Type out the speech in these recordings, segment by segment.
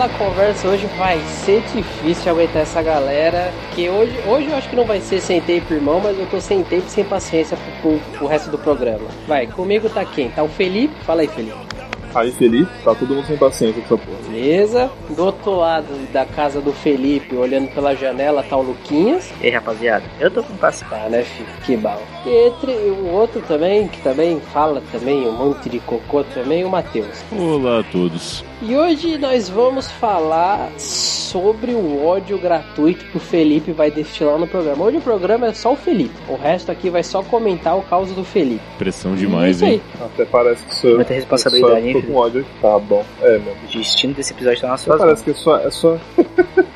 Pela conversa hoje vai ser difícil aguentar essa galera. Que hoje, hoje eu acho que não vai ser sem tempo, irmão, mas eu tô sem tempo e sem paciência pro, pro, pro resto do programa. Vai, comigo tá quem? Tá o Felipe? Fala aí, Felipe. Aí, Felipe, tá todo mundo sem paciência com essa porra. Beleza. Do outro lado da casa do Felipe, olhando pela janela, tá o Luquinhas. E aí, rapaziada, eu tô com paciência. Tá, né, filho? Que bom. E entre o outro também, que também fala também um monte de cocô também, o Matheus. Olá a todos. E hoje nós vamos falar sobre o ódio gratuito que o Felipe vai destilar no programa. Hoje o programa é só o Felipe. O resto aqui vai só comentar o caos do Felipe. Pressão demais, isso aí. hein? Até parece que sou Muita responsabilidade, hein, com ódio. Tá bom. É, meu. O destino desse episódio tá nas Até suas parece que é só, é só.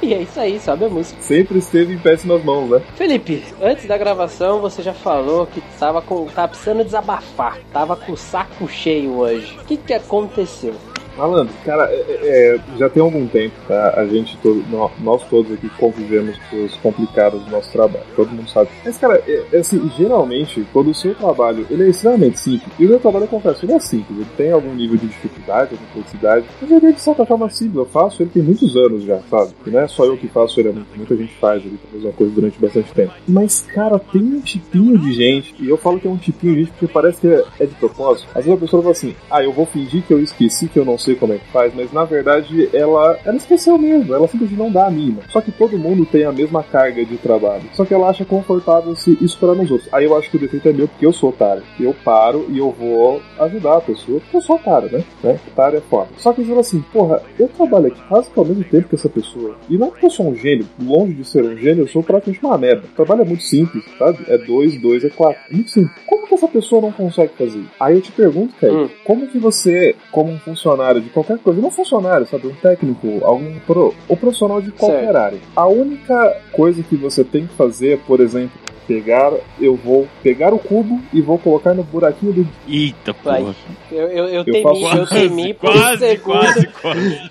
E é isso aí, sobe a música. Sempre esteve em péssimas mãos, né? Felipe, antes da gravação você já falou que tava com. tava precisando desabafar. Tava com o saco cheio hoje. O que que aconteceu? Malandro, cara, é- é- é, já tem algum tempo, tá? A gente, todo, nó- nós todos aqui convivemos com os complicados do nosso trabalho, todo mundo sabe. Mas, cara, é, é assim, geralmente, quando o seu trabalho, ele é extremamente simples, e o meu trabalho, eu confesso, ele é simples, ele tem algum nível de dificuldade, de complexidade, mas ele é de certa forma simples, eu faço ele tem muitos anos já, sabe? E não é só eu que faço ele, é muita gente faz ele, a mesma coisa durante bastante tempo. Mas, cara, tem um tipinho de gente, e eu falo que é um tipinho de gente porque parece que é, é de propósito. Às vezes a pessoa fala assim, ah, eu vou fingir que eu esqueci, que eu não sei como é que faz, mas na verdade ela, ela esqueceu mesmo, ela simplesmente não dá a mínima. Só que todo mundo tem a mesma carga de trabalho. Só que ela acha confortável se esperar nos outros. Aí eu acho que o defeito é meu, porque eu sou otário. Eu paro e eu vou ajudar a pessoa, porque eu sou otário, né? né? Otário é foda. Só que eu falo assim, porra, eu trabalho aqui quase que ao mesmo tempo que essa pessoa. E não é porque eu sou um gênio, longe de ser um gênio, eu sou praticamente uma merda. O trabalho é muito simples, sabe? É dois, dois, é quatro. Muito simples. Como que essa pessoa não consegue fazer? Aí eu te pergunto, cara, Hum. como que você, como um funcionário de qualquer coisa, não funcionário, sabe, um técnico, algum pro, ou profissional de qualquer Certo. área, a única coisa que você tem que fazer, por exemplo, pegar, eu vou pegar o cubo e vou colocar no buraquinho do Eita porra. Eu, eu, eu Eu temi, faço eu temi por um quase, segundo. quase, quase.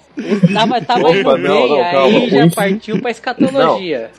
Tava, tava Opa, indo não, bem, não, aí já partiu pra escatologia.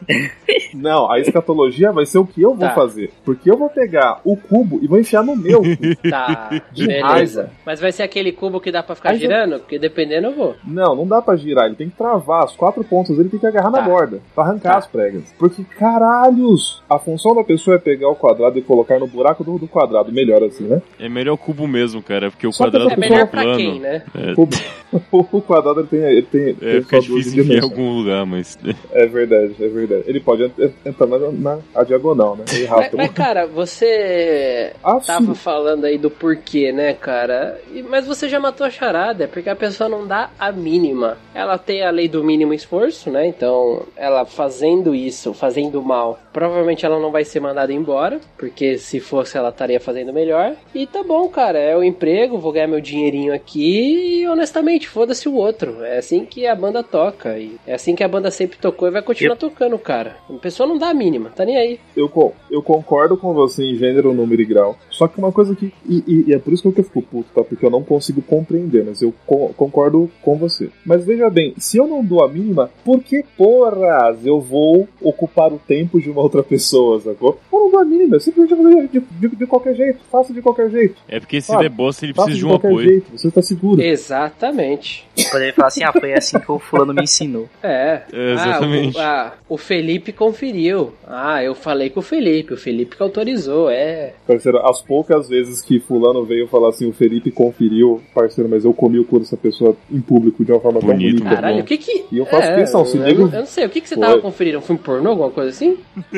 Não, a escatologia vai ser o que eu vou Tá. fazer. Porque eu vou pegar o cubo e vou enfiar no meu. Tá, De beleza. raiva. Mas vai ser aquele cubo que dá pra ficar Aí já- girando? Porque dependendo eu vou. Não, não dá pra girar, ele tem que travar. As quatro pontas ele tem que agarrar Tá. na borda pra arrancar Tá. as pregas. Porque, caralhos! A função da pessoa é pegar o quadrado e colocar no buraco do, do quadrado. Melhor assim, né? É melhor o cubo mesmo, cara, porque o Só quadrado É melhor pra plano. quem, né? É, O, o quadrado ele tem, ele tem, tem é, fica só duas difícil em algum lugar, mas. É verdade, é verdade. Ele pode en- entrar na, na a diagonal, né? E Mas, mas, cara, você Ah, tava sim. falando aí do porquê, né, cara? Mas você já matou a charada, é porque a pessoa não dá a mínima. Ela tem a lei do mínimo esforço, né? Então, ela fazendo isso, fazendo mal, provavelmente ela não vai ser mandada embora, porque se fosse ela estaria fazendo melhor. E tá bom, cara, é o emprego, vou ganhar meu dinheirinho aqui e honestamente, foda-se o outro. É assim que a banda toca e é assim que a banda sempre tocou e vai continuar tocando, cara. A pessoa não dá a mínima, tá nem aí. Eu, eu concordo com você em gênero, número e grau. Só que uma coisa que. E, e- e é por isso que eu fico puto, tá? Porque eu não consigo compreender, mas eu co- concordo com você. Mas veja bem, se eu não dou a mínima, por que porras eu vou ocupar o tempo de uma outra pessoa, sacou? Eu não dou a mínima, eu simplesmente vou de, de, de qualquer jeito, faço de qualquer jeito. É porque se der bosta, ele precisa de de um qualquer apoio. jeito, você tá seguro. Exatamente. Poderia falar assim, ah, foi assim que o fulano me ensinou. É. É, exatamente. Ah, o, ah, o Felipe conferiu. Ah, eu falei com o Felipe. O Felipe que autorizou, é. Parceiro, as poucas vezes que fulano veio falar assim, o Felipe conferiu, parceiro, mas eu comi o cu dessa pessoa em público de uma forma tão Bonito, bonita. Caralho, o que que. E eu faço é, questão, se eu, não- eu não sei, o que que você Foi. tava conferindo? Um filme pornô, alguma coisa assim?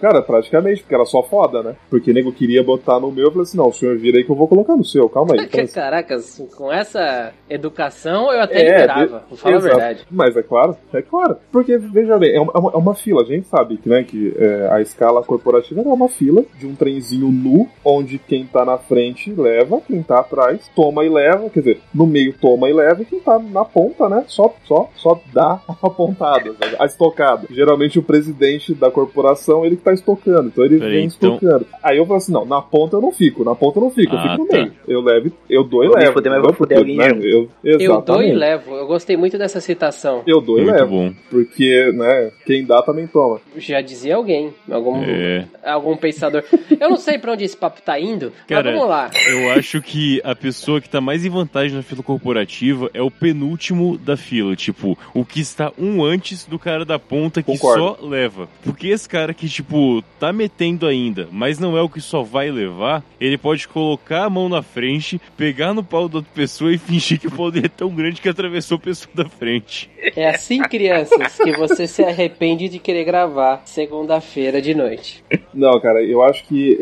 Cara, praticamente, porque era só foda, né? Porque nego queria botar no meu, eu falei assim, não, o senhor vira aí que eu vou colocar no seu, calma aí. Então, Caraca, assim, com essa educação eu até É, liberava, de- vou falar exato. a verdade. Mas é claro, é claro. Porque, veja bem, é uma, é uma- é uma fila. A gente sabe que, né, que é, a escala corporativa é uma fila de um trenzinho nu, onde quem tá na frente leva, quem tá atrás toma e leva. Quer dizer, no meio toma e leva, e quem tá na ponta, né, só, só, só dá a pontada, a estocada. Geralmente o presidente da corporação, ele que tá estocando, então ele Peraí, vem então- estocando. Aí eu falo assim, não, na ponta eu não fico, na ponta eu não fico, eu Ah, fico no tá. meio. Eu levo, eu dou e Vou levo. fuder, mas eu vou alguém né? Eu, Eu dou e levo. Eu gostei muito dessa citação. Eu dou e Muito levo. bom. Porque, né, quem dá também toma. Já dizia alguém, algum, É. algum pensador. Eu não sei pra onde esse papo tá indo, Cara, mas vamos lá. Eu acho que a pessoa que tá mais em vantagem na fila corporativa é o penúltimo da fila. Tipo, o que está um antes do cara da ponta que Concordo. só leva. Porque esse cara que, tipo, tá metendo ainda, mas não é o que só vai levar, ele pode colocar a mão na frente, pegar no pau da outra pessoa e fingir que o pau dele é tão grande que atravessou a pessoa da frente. É assim, crianças, que você se arrepende de querer gravar segunda-feira de noite. Não, cara, eu acho que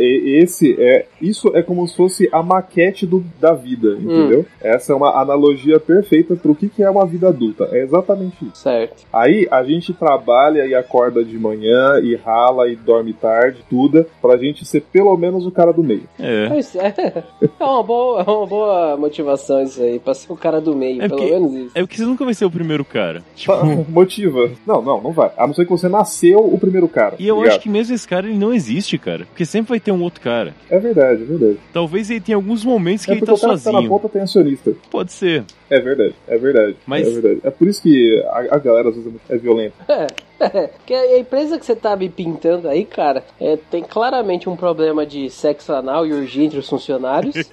esse é. Isso é como se fosse a maquete do, da vida, entendeu? Essa é uma analogia perfeita pro que, que é uma vida adulta. É exatamente isso. Certo. Aí a gente trabalha e acorda de manhã e rala e dorme tarde, tudo, pra gente ser pelo menos o cara do meio. É. É, é uma boa, é uma boa motivação isso aí, pra ser o cara do meio, É pelo porque- menos isso. É porque você nunca vai ser o primeiro cara. Tipo. Motiva. Não, não, não vai. A não ser que você nasceu o primeiro cara. E eu ligado? acho que mesmo esse cara ele não existe, cara. Porque sempre vai ter um outro cara. É verdade, é verdade. Talvez ele tenha alguns momentos que É ele tá o cara que tá na sozinho. ponta tem acionista. Pode ser. É verdade, é verdade. Mas- É verdade. É por isso que a, a galera às vezes é é violenta. É, que a empresa que você tá me pintando aí, cara, é, tem claramente um problema de sexo anal e urgia entre os funcionários.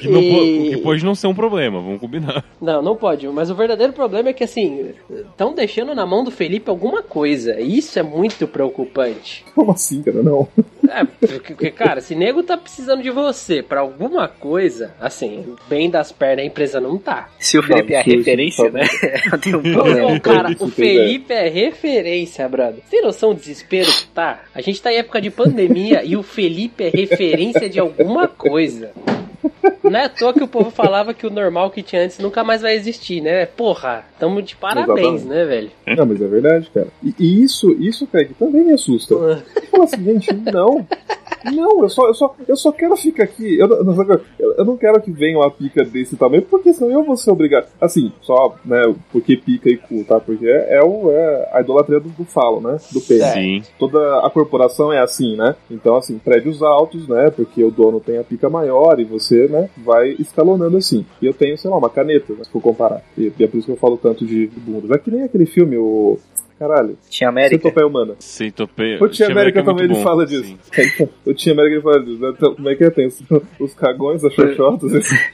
Que, não E- que pode não ser um problema, vamos combinar. Não, não pode. Mas o verdadeiro problema é que, assim, estão deixando na mão do Felipe alguma coisa. E Isso é muito preocupante. Como assim, cara? Não. É, porque, cara, se nego tá precisando de você pra alguma coisa, assim, bem das pernas a empresa não tá. Se o Felipe é a Não, referência, né? Tem um problema. cara, Isso o. Felipe é referência, brother. Você tem noção do desespero que tá? A gente tá em época de pandemia e o Felipe é referência de alguma coisa. Não é à toa que o povo falava que o normal que tinha antes nunca mais vai existir, né? Porra, tamo de parabéns, Exatamente. né, velho? Não, mas é verdade, cara. E, e isso, isso, Craig, também me assusta. Eu falo assim, gente, não. Não, eu só, eu só, eu só quero ficar aqui. Eu, eu, eu não quero que venha uma pica desse tamanho, porque senão eu vou ser obrigado. Assim, só, né, porque pica e cu, tá? Porque é, é, o, é a idolatria do, do falo, né? Do peixe. É. Sim. Toda a corporação é assim, né? Então, assim, prédios altos, né? Porque o dono tem a pica maior e você, né, vai escalonando assim. E eu tenho, sei lá, uma caneta, né, se for comparar. E, e é por isso que eu falo tanto de bunda. É que nem aquele filme, o. Caralho. Tinha América. Centopeia Humana. Sem topeia. O Tia América também ele fala disso. Sim. O Tia América ele fala disso. né? Então, como é que é? Tem os, cagões, as xoxotas. esse-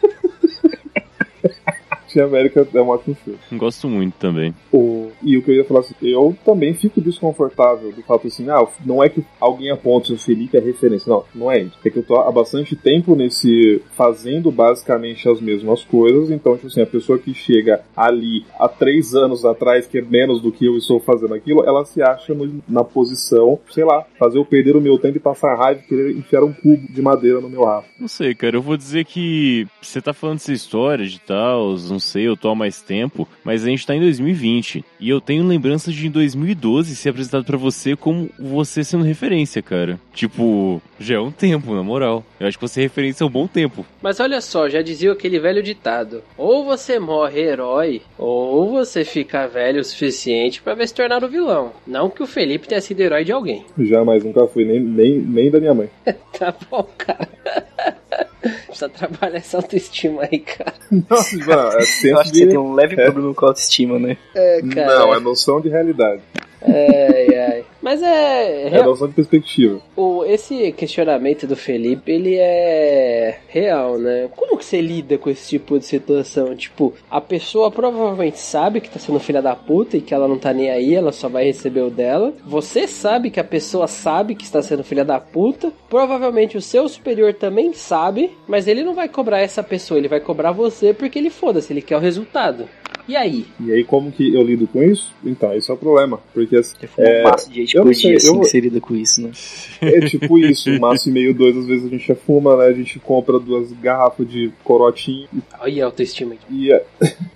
Tia América é um ótimo filme. Gosto muito também. O- e o que eu ia falar assim, eu também fico desconfortável do fato assim, ah, não é que alguém aponte o Felipe é referência. Não, não é isso. É que eu tô há bastante tempo nesse. fazendo basicamente as mesmas coisas. Então, tipo assim, a pessoa que chega ali há três anos atrás, que é menos do que eu estou fazendo aquilo, ela se acha no- na posição, sei lá, fazer eu perder o meu tempo e passar raiva e querer enfiar um cubo de madeira no meu rabo. Não sei, cara. Eu vou dizer que você tá falando dessa história de tal, não sei, eu tô há mais tempo, mas a gente tá em 2020. E eu tenho lembranças de em 2012 ser apresentado pra você como você sendo referência, cara. Tipo, já é um tempo, na moral. Eu acho que você é referência há um bom tempo. Mas olha só, já dizia aquele velho ditado: ou você morre herói, ou você fica velho o suficiente pra ver se tornar o vilão. Não que o Felipe tenha sido herói de alguém. Jamais, nunca fui, nem, nem, nem da minha mãe. Tá bom, cara. Precisa trabalhar essa autoestima aí, cara. Nossa, mano, é Eu acho que você tem um leve problema com a autoestima, né? É, Não, é noção de realidade. Ai, ai. Mas é. É noção de perspectiva. O, esse questionamento do Felipe, ele é real, né? Como que você lida com esse tipo de situação? Tipo, a pessoa provavelmente sabe que tá sendo filha da puta e que ela não tá nem aí, ela só vai receber o dela. Você sabe que a pessoa sabe que está sendo filha da puta. Provavelmente o seu superior também sabe, mas ele não vai cobrar essa pessoa, ele vai cobrar você porque ele foda-se, ele quer o resultado. E aí? E aí, como que eu lido com isso? Então, esse é o problema. Porque assim, fumo um maço de eu por dia, assim, eu- que você lida com isso, né? é tipo isso, um maço e meio, dois, às vezes a gente já fuma, né? A gente compra duas garrafas de corotinho Olha a autoestima aqui. e...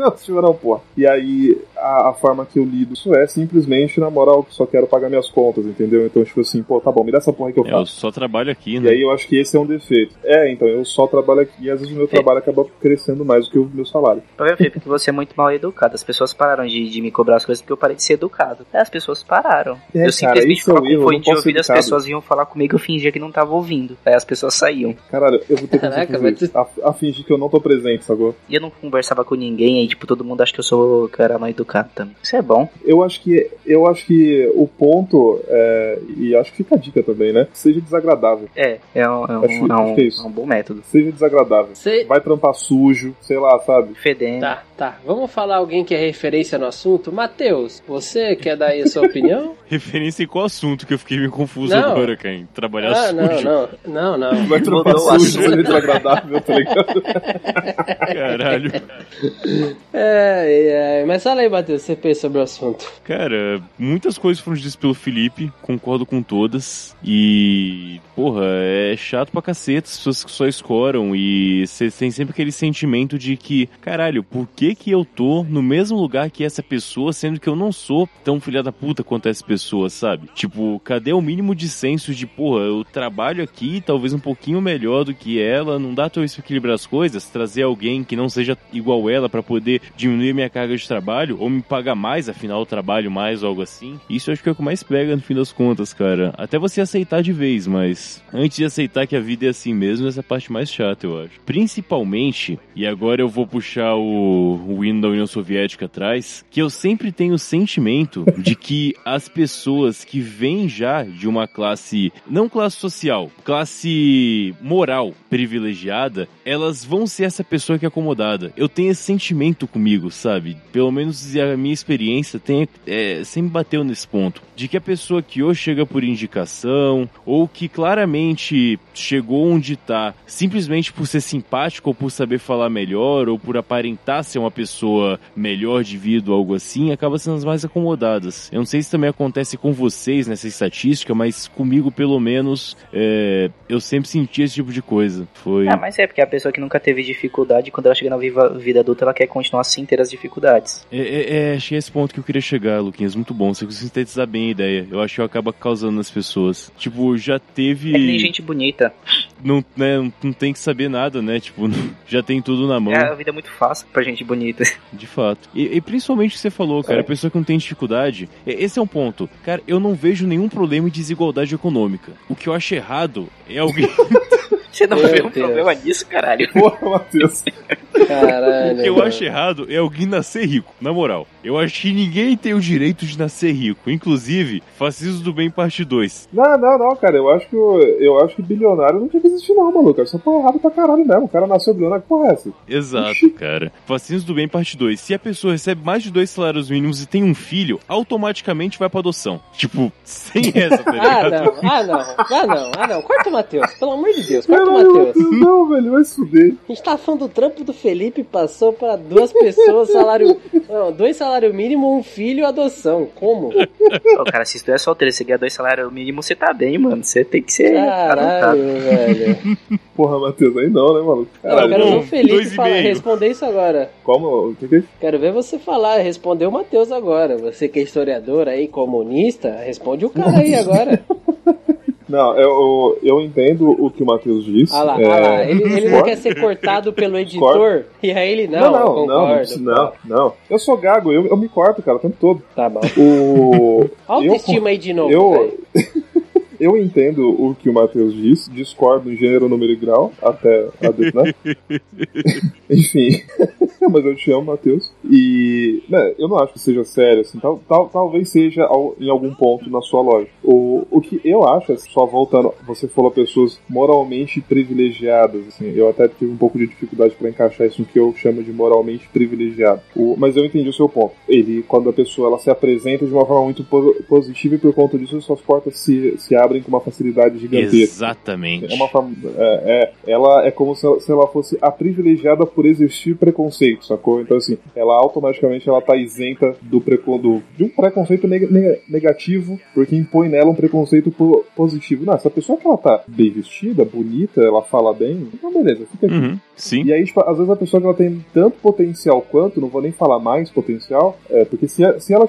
é- Não, senhor não, porra. E aí, a, a forma que eu lido isso é simplesmente, na moral, só quero pagar minhas contas, entendeu? Então, tipo assim, pô, tá bom, me dá essa porra aí que eu É, eu faço. só trabalho aqui, E né? aí eu acho que esse é um defeito. É, então, eu só trabalho aqui e às vezes o meu trabalho acaba crescendo mais do que o meu salário. O problema, Felipe, é que você é muito mal educado. As pessoas pararam de, de me cobrar as coisas porque eu parei de ser educado. É, as pessoas pararam. É, eu simplesmente isso é o ficava com fone de ouvido, as pessoas iam falar comigo, eu fingia que não tava ouvindo. Aí as pessoas saíam. Caralho, eu vou ter que Caraca, fazer mas isso. A, a fingir que eu não tô presente, sacou? E eu não conversava com ninguém, aí tipo, todo mundo acha que eu sou era mal educado também. Isso é bom. Eu acho que eu acho que o ponto, é, e acho que fica a dica também, né? Seja desagradável. É, é um, é um, Acho- é um- acho que é isso. é um bom método. Seja desagradável. Você... Vai trampar sujo, sei lá, sabe? Fedendo. Tá, tá. Vamos falar alguém que é referência no assunto? Matheus, você quer dar aí a sua opinião? Referência em qual assunto que eu fiquei meio confuso Não. agora? Em Trabalhar ah, não, sujo. não, não, não. Vai trampar Mudou o sujo, assunto. seja desagradável, tá ligado? Caralho. É, é, mas fala aí, Matheus, você pensa sobre o assunto. Cara, muitas coisas foram ditas pelo Felipe, concordo com todas. E, porra, é chato pra caceta as pessoas que só escoram. E você tem sempre aquele sentimento de que, caralho, por que que eu tô no mesmo lugar que essa pessoa, sendo que eu não sou tão filha da puta quanto essa pessoa, sabe? Tipo, cadê o mínimo de senso de, porra, eu trabalho aqui, talvez um pouquinho melhor do que ela, não dá talvez pra equilibrar as coisas, trazer alguém que não seja igual ela pra poder diminuir minha carga de trabalho, ou me pagar mais, afinal eu trabalho mais ou algo assim. Isso acho que é o que mais pega no fim das contas, cara. Até você aceitar de vez, mas antes de aceitar que a vida é assim mesmo, essa é a parte mais chata, eu acho. Principalmente, e agora eu vou puxar o, o hino da União Soviética atrás, que eu sempre tenho o sentimento de que as pessoas que vêm já de uma classe, não classe social, classe moral privilegiada, elas vão ser essa pessoa que é acomodada. Eu tenho esse sentimento comigo, sabe? Pelo menos a minha experiência tem, é, sempre bateu nesse ponto. De que a pessoa que ou chega por indicação, ou que claramente chegou onde tá simplesmente por ser simpático, ou por saber falar melhor, ou por aparentar ser uma pessoa melhor de vida ou algo assim, acaba sendo as mais acomodadas. Eu não sei se também acontece com vocês nessa estatística, mas comigo, pelo menos, é, eu sempre senti esse tipo de coisa. Foi. Ah, mas é porque a pessoa que nunca teve dificuldade, quando ela chega na vida adulta, ela quer continuar sem ter as dificuldades. É, é, é, achei esse ponto que eu queria chegar, Luquinhas. Muito bom. Você conseguiu sintetizar bem a ideia. Eu acho que acaba causando nas pessoas. Tipo, já teve. É que nem gente bonita. Não, né, não- tem que saber nada, né? Tipo, já tem tudo na mão. É, a vida é muito fácil pra gente bonita. De fato. E, e principalmente o que você falou, cara, É. a pessoa que não tem dificuldade. Esse é um ponto. Cara, eu não vejo nenhum problema em desigualdade econômica. O que eu acho errado é alguém. Você não Meu vê um Deus. problema nisso, caralho? Porra, Matheus. Caralho. O que eu mano. acho errado é alguém nascer rico. Na moral. Eu acho que ninguém tem o direito de nascer rico. Inclusive, Fascismo do Bem Parte 2. Não, não, não, cara. Eu acho que, o- eu acho que bilionário não tinha que existir, não, maluco. Isso é errado pra caralho mesmo. O cara nasceu bilionário, que porra é essa? Exato, cara. Fascismo do Bem Parte 2. Se a pessoa recebe mais de dois salários mínimos e tem um filho, automaticamente vai pra adoção. Tipo, sem essa, tá Ah, ligado? não, ah, não, ah, não, ah, não. Corta o Matheus, pelo amor de Deus, corta o Caralho, Matheus. Não, velho, vai fuder. A gente tá falando do trampo do Felipe, passou pra duas pessoas, salário. Não, dois salário mínimo, um filho, adoção. Como? Ô, cara, se tu é solteiro e você ganha dois salários mínimos, você tá bem, mano. Você tem que ser. Caralho, velho. Porra, Matheus, aí não, né, maluco? Não, eu Caralho, quero ver o Felipe meio. responder isso agora. como? O que que é? Quero ver você falar, responder o Matheus agora. Você que é historiador aí, comunista, responde o cara aí agora. Não, eu, eu entendo o que o Matheus disse. Ah lá, é, ah lá. Ele, ele não quer ser cortado pelo editor. E aí ele, não, Não, eu não, não, concordo. não, não, não. Eu sou gago, eu, eu me corto, cara, o tempo todo. Tá bom. O. Autoestima aí de novo, eu. eu entendo o que o Matheus disse, discordo em gênero, número e grau, até a né? Enfim, mas eu te amo, Matheus. E né, eu não acho que seja sério, assim, tal, tal- talvez seja ao- em algum ponto na sua lógica. O, o que eu acho, assim, só voltando, você falou pessoas moralmente privilegiadas, assim, eu até tive um pouco de dificuldade para encaixar isso no que eu chamo de moralmente privilegiado. O- mas eu entendi o seu ponto. Ele, quando a pessoa ela se apresenta de uma forma muito po- positiva e por conta disso suas portas se, se abrem com uma facilidade gigantesca. Exatamente. É uma forma, é, é- ela é como se ela, se ela fosse a privilegiada por existir preconceito, sacou? Então, assim, ela automaticamente ela tá isenta do, preco, do de um preconceito neg negativo, porque impõe nela um preconceito positivo. Não, essa pessoa que ela tá bem vestida, bonita, ela fala bem, então beleza, fica aqui. Uhum, sim. E aí, tipo, às vezes a pessoa que ela tem tanto potencial quanto, não vou nem falar mais potencial, é, porque se, se ela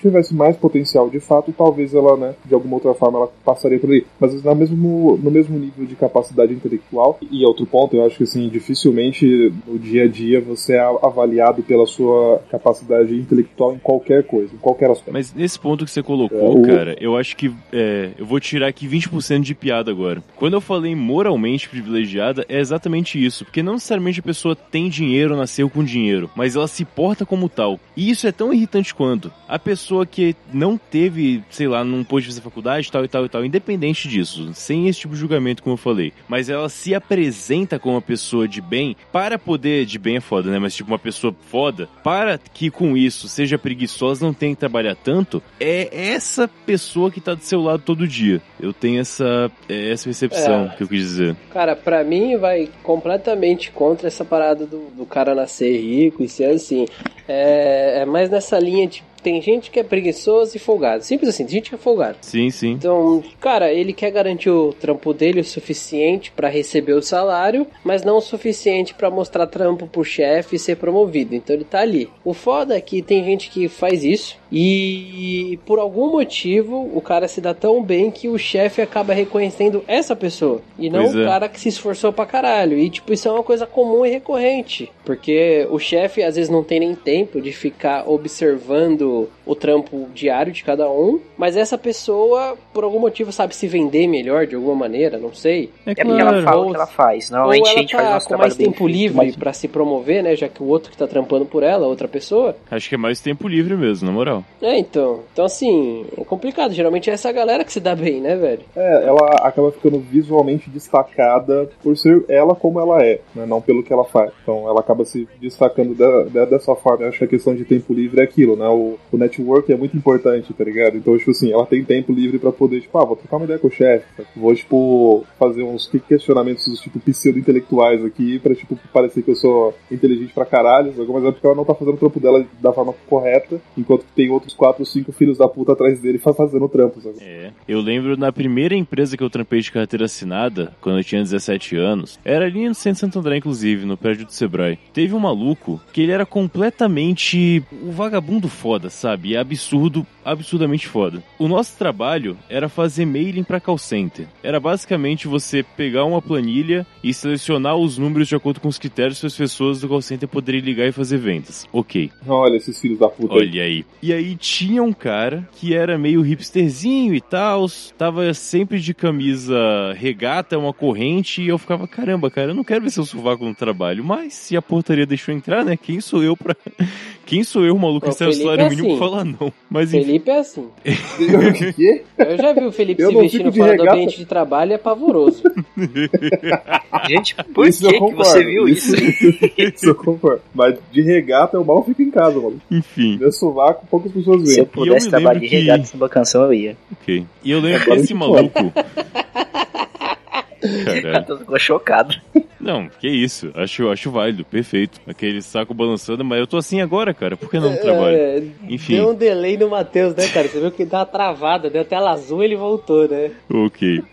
tivesse mais potencial de fato, talvez ela, né, de alguma outra forma, ela passaria por aí. Mas no mesmo, no mesmo nível de capacidade intelectual, e outro ponto, eu acho que assim, dificilmente no dia a dia você é avaliado pela sua capacidade intelectual em qualquer coisa, em qualquer aspecto. Mas nesse ponto que você colocou, é, o... cara, eu acho que é, eu vou tirar aqui 20% de piada agora. Quando eu falei moralmente privilegiada, é exatamente isso. Porque não necessariamente a pessoa tem dinheiro, nasceu com dinheiro, mas ela se porta como tal. E isso é tão irritante quanto a pessoa que não teve, sei lá, não pôde fazer faculdade, tal e tal e tal, independente disso, sem esse tipo de julgamento, como eu falei, mas ela se apresenta como uma pessoa de bem para poder, de bem é foda, né? Mas tipo, uma pessoa foda, para que com isso seja preguiçosa, não tenha que trabalhar tanto, é essa pessoa que tá do seu lado todo dia. Eu tenho essa, é essa percepção é, que eu quis dizer. Cara, para mim vai completamente contra essa parada do, do cara nascer rico e ser assim. É, é mais nessa linha de tem gente que é preguiçoso e folgado. Simples assim, tem gente que é folgado. Sim, sim. Então, cara, ele quer garantir o trampo dele o suficiente para receber o salário, mas não o suficiente para mostrar trampo pro chefe e ser promovido. Então ele tá ali. O foda é que tem gente que faz isso e por algum motivo o cara se dá tão bem que o chefe acaba reconhecendo essa pessoa e não pois o é. cara que se esforçou pra caralho. E tipo, isso é uma coisa comum e recorrente, porque o chefe às vezes não tem nem tempo de ficar observando o, trampo diário de cada um, mas essa pessoa, por algum motivo, sabe se vender melhor de alguma maneira, não sei. É, claro. é porque ela fala o que ela faz. Normalmente ou ela a gente tá faz com mais tempo livre mas... para se promover, né? Já que o outro que tá trampando por ela, outra pessoa. Acho que é mais tempo livre mesmo, na moral. É, então. Então, assim, é complicado. Geralmente é essa galera que se dá bem, né, velho? É, ela acaba ficando visualmente destacada por ser ela como ela é, né? Não pelo que ela faz. Então, ela acaba se destacando dessa forma. Eu acho que a questão de tempo livre é aquilo, né? O, o network é muito importante, tá ligado? Então, tipo assim, ela tem tempo livre para poder, tipo, ah, vou trocar uma ideia com o chefe, vou, tipo, fazer uns questionamentos, tipo, pseudo-intelectuais aqui pra, tipo, parecer que eu sou inteligente pra caralho, mas é porque ela não tá fazendo o trampo dela da forma correta, enquanto tem outros quatro ou cinco filhos da puta atrás dele fazendo o trampo, sabe? É. Eu lembro na primeira empresa que eu trampei de carteira assinada, quando eu tinha 17 anos, era ali no centro Santo André, inclusive, no prédio do Sebrae. Teve um maluco que ele era completamente o vagabundo foda, sabe? É absurdo, absurdamente foda. O nosso trabalho era fazer mailing para call center. Era basicamente você pegar uma planilha e selecionar os números de acordo com os critérios que as pessoas do call center poderiam ligar e fazer vendas. Ok. Olha esses filhos da puta. Olha aí. E aí tinha um cara que era meio hipsterzinho e tal, tava sempre de camisa regata, uma corrente, e eu ficava, caramba, cara, eu não quero ver seu sovaco no trabalho, mas se a portaria deixou entrar, né, quem sou eu pra... Quem sou eu, maluco, recebe o salário é mínimo assim. falar não. Mas Felipe é assim. eu já vi o Felipe eu se vestindo fora do ambiente de trabalho, é pavoroso. Gente, por isso que, que você viu isso? Isso, eu concordo. Mas de regata eu mal fico em casa, maluco. Enfim. Meu sovaco, poucas pessoas veem. Se eu pudesse eu trabalhar de regata que... numa canção, eu ia. Ok. E eu lembro que esse maluco... Caralho. ficou chocado. Não, que isso. Acho, acho válido, perfeito. Aquele saco balançando, mas eu tô assim agora, cara. Por que não no trabalho? É, Enfim. Deu um delay no Matheus, né, cara? Você viu que deu uma travada, deu tela azul e ele voltou, né? Ok.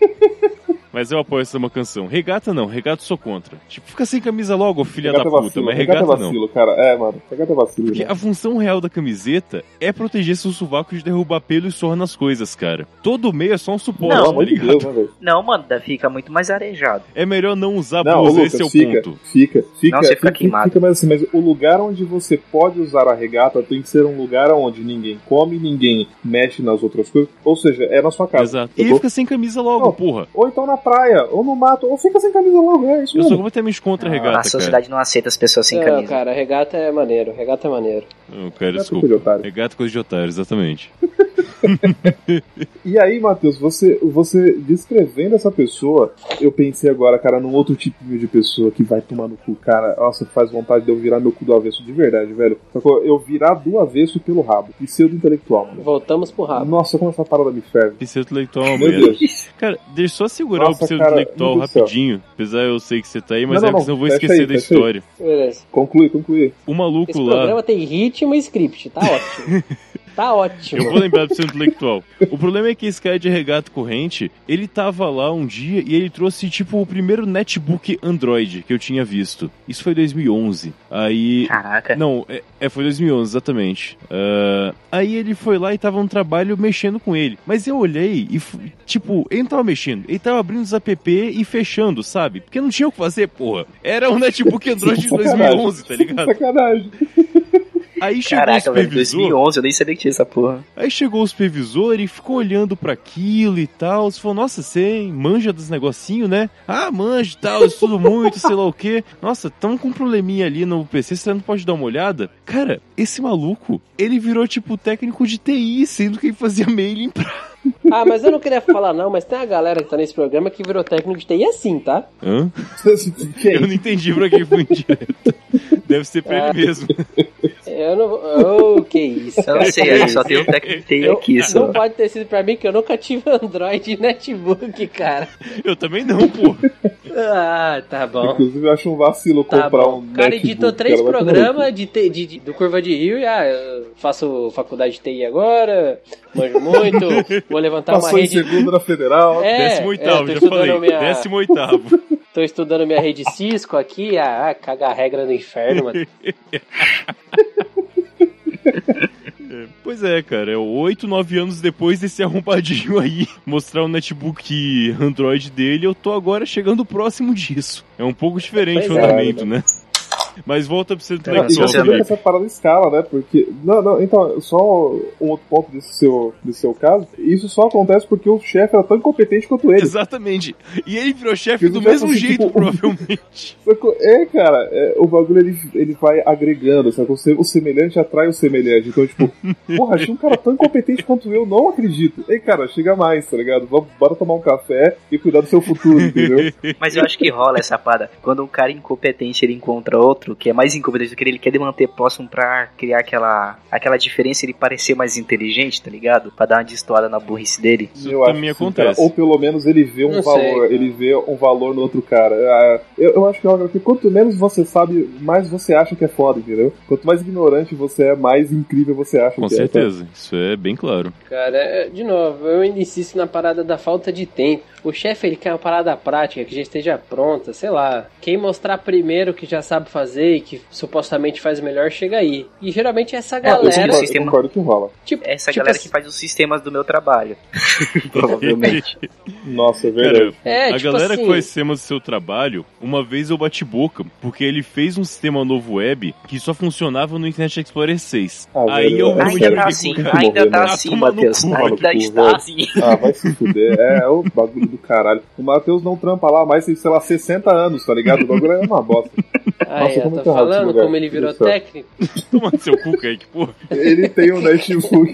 Mas eu apoio essa uma canção. Regata não, regata sou contra. Tipo, fica sem camisa logo, filha regata da puta, vacilo, mas regata, regata vacilo, não. cara. É, mano, regata é vacilo. Porque né? a função real da camiseta é proteger seu sovaco de derrubar pelo e suor nas coisas, cara. Todo meio é só um suporte, não, tá ligado? Deus, né, não, mano, fica muito mais arejado. É melhor não usar não, blusa, Lucas, esse é o fica, ponto. Fica, fica, não, você fica, fica queimado. Fica, mas assim, mas o lugar onde você pode usar a regata tem que ser um lugar onde ninguém come, ninguém mexe nas outras coisas. Ou seja, é na sua casa. Exato. E fica sem camisa logo, não, porra. Ou então na praia, ou no mato, ou fica sem camisa logo, é isso Eu sou completamente contra a regata, A sociedade cara. não aceita as pessoas sem não, camisa. cara, regata é maneiro, regata é maneiro. Não, cara, desculpa. Regata é coisa de otário, exatamente. E aí, Matheus, você, você descrevendo essa pessoa, eu pensei agora, cara, num outro tipo de pessoa que vai tomar no cu, cara. Nossa, faz vontade de eu virar meu cu do avesso de verdade, velho. Eu virar do avesso pelo rabo. E ser do intelectual, mano. Voltamos pro rabo. Nossa, como essa parada me ferve. Pseudo-intelectual, Meu merda. Deus. Cara, deixa eu só segurar Nossa, o pseudo-intelectual cara, meu Deus do céu. rapidinho. Apesar eu sei que você tá aí, mas Não, é não, porque senão eu vou esquecer aí, da fecha aí. história. Beleza. Conclui, conclui. O maluco Esse lá. programa tem ritmo e script, tá ótimo. tá ótimo. Eu vou lembrar do seu intelectual. O problema é que esse cara de regata corrente, ele tava lá um dia e ele trouxe, tipo, o primeiro netbook Android que eu tinha visto. Isso foi 2011. Aí. Caraca. Não, é, é, foi 2011, exatamente. Ah, aí ele foi lá e tava um trabalho mexendo com ele. Mas eu olhei e, tipo, ele não tava mexendo. Ele tava abrindo os app e fechando, sabe? Porque não tinha o que fazer, porra. Era um netbook Android de 2011, tá ligado? Sacanagem. Aí chegou Caraca, o velho, supervisor. 2011, eu nem sabia que tinha essa porra. Aí chegou o supervisor e ficou olhando pra aquilo e tal. Você falou, nossa, você manja dos negocinhos, né? Ah, manja e tal, estudo muito, sei lá o quê. Nossa, tão com um probleminha ali no PC, você não pode dar uma olhada? Cara, esse maluco, ele virou tipo técnico de TI, sendo que ele fazia mailing pra. Ah, mas eu não queria falar não, mas tem a galera que tá nesse programa que virou técnico de TI assim, tá? Hã? É Eu não entendi pra quem foi indireto. Deve ser pra ele mesmo. Eu não vou... Oh, que isso. Eu não sei, aí só tem um técnico Eu- aqui, só. Não pode ter sido pra mim que eu nunca tive Android e netbook, cara. Eu também não, pô. Ah, tá bom. Inclusive, eu acho um vacilo Tá comprar bom. um O cara netbook, editou três programas de, te- de- de- do Curva de Rio e ah, eu faço faculdade de TI agora, manjo muito, vou levantar cu. uma Passou em rede. segundo na federal. É, Décimo é, oitavo, tô já estudando falei. minha- Décimo oitavo. Tô estudando minha rede Cisco aqui, ah, ah, caga a regra no inferno, mano. Pois é, cara, é oito, nove anos depois desse arrombadinho aí mostrar o netbook Android dele, eu tô agora chegando próximo disso. É um pouco diferente Pois o é. andamento, né? Mas volta pra você Não, e Não, intelectual, você vê que essa parada escala, né? Porque. Não, não, então, só um outro ponto desse seu, desse seu caso. Isso só acontece porque o chefe era tão incompetente quanto ele. Exatamente. E ele virou chefe do mesmo assim, jeito, tipo, provavelmente. É, cara, é, o bagulho ele, ele vai agregando, sabe? O semelhante atrai o semelhante. Então, tipo, porra, achei um cara tão incompetente quanto eu, não acredito. Ei, cara, chega mais, tá ligado? Vamos, bora tomar um café e cuidar do seu futuro, entendeu? Mas eu acho que rola essa parada. Quando um cara incompetente ele encontra outro que é mais incompetente do que ele, ele quer manter próximo pra criar aquela, aquela diferença e ele parecer mais inteligente, tá ligado? Pra dar uma destoada na burrice dele. Isso Eu acho também que sim, acontece. cara. Ou pelo menos ele vê um Não sei, valor, cara. ele vê um valor no outro cara. Ah, Eu, eu acho que é que quanto menos você sabe, mais você acha que é foda, entendeu? Quanto mais ignorante você é, mais incrível você acha Com que é. certeza, isso é bem claro. Cara, é, de novo, eu ainda insisto na parada da falta de tempo. O chefe ele quer uma parada prática que já esteja pronta, sei lá. Quem mostrar primeiro que já sabe fazer e que supostamente faz melhor, chega aí. E geralmente é essa É, eu galera. concordo, eu sistema- concordo que rola. tipo, Essa tipo galera assim- que faz os sistemas do meu trabalho. Provavelmente. Nossa, é Cara, verdade. É, a tipo galera assim- que faz sistemas do seu trabalho, uma vez eu bati boca, porque ele fez um sistema novo web que só funcionava no Internet Explorer 6. Ah, Aí eu é Ainda tá que assim, tem que ainda morrer, tá né? assim, Matheus. Ainda está assim. Ah, vai se fuder. É, é o bagulho do caralho. O Matheus não trampa lá mais, tem, sei lá, 60 anos, tá ligado? O bagulho é uma bosta. Aí, Nossa, eu como tô tá esse falando como ele virou técnico. Toma seu cu, Kaique, porra. Ele tem um netbook.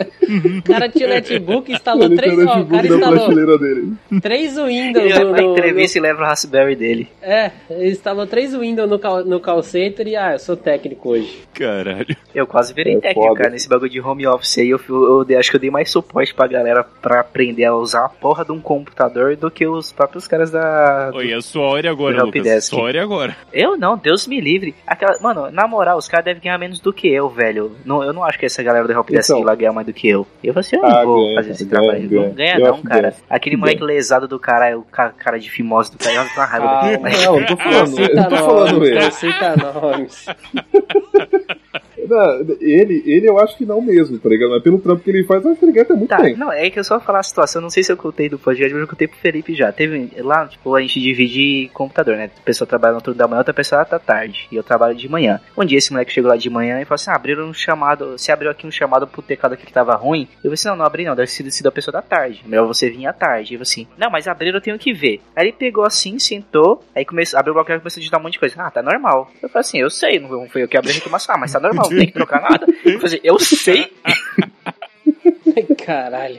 O cara tinha netbook, instalou Ele tem três. o Ó, o cara netbook prateleira dele. três Windows Ele vai no, pra no- entrevista e leva o Raspberry dele. É, ele instalou três Windows no call, no call center e ah, eu sou técnico hoje. Caralho. Eu quase virei É técnico, foda. cara, nesse bagulho de home office aí. Eu, eu, eu acho que eu dei mais suporte pra galera pra aprender a usar a porra de um computador do que os próprios caras da. do- Oi, é sua hora agora, Lucas. Sua hora agora. Eu não, Deus me livre. Aquela, mano, na moral, os caras devem ganhar menos do que eu, velho. Não, eu não acho que essa galera do Helpdesk Então. lá ganha mais do que eu. Eu falei assim, eu não Ah, vou ganha, fazer esse ganha, trabalho. ganha. Não ganha não, cara. ganha. Aquele moleque lesado do cara, o ca- cara de fimose do cara, eu tenho uma raiva Ah, daquele. Não, eu tô falando, eu tô falando não cita nomes. Não, Ele, ele eu acho que não mesmo, tá ligado? Mas pelo trampo que ele faz, eu acho que ele ganha até muito Tá, bem. não, é que eu só vou falar a situação, não sei se eu contei do podcast, mas eu contei pro Felipe já. Teve lá, tipo, a gente divide computador, né? A pessoa trabalha no turno da manhã, outra pessoa tá tarde. E eu trabalho de manhã. Um dia esse moleque chegou lá de manhã e falou assim: ah, abriram um chamado. Você abriu aqui um chamado pro teclado aqui que tava ruim. Eu falei assim: não, não abri não, deve ter sido a pessoa da tarde. Melhor você vir à tarde. Eu falei assim: não, mas abriram eu tenho que ver. Aí ele pegou assim, sentou, aí começou, abriu o bloco e começou a digitar um monte de coisa. Ah, tá normal. Eu falei assim: eu sei, não foi eu que abri a reclamação. Ah, mas tá normal, tem que trocar nada. Eu falei assim: eu sei. Caralho.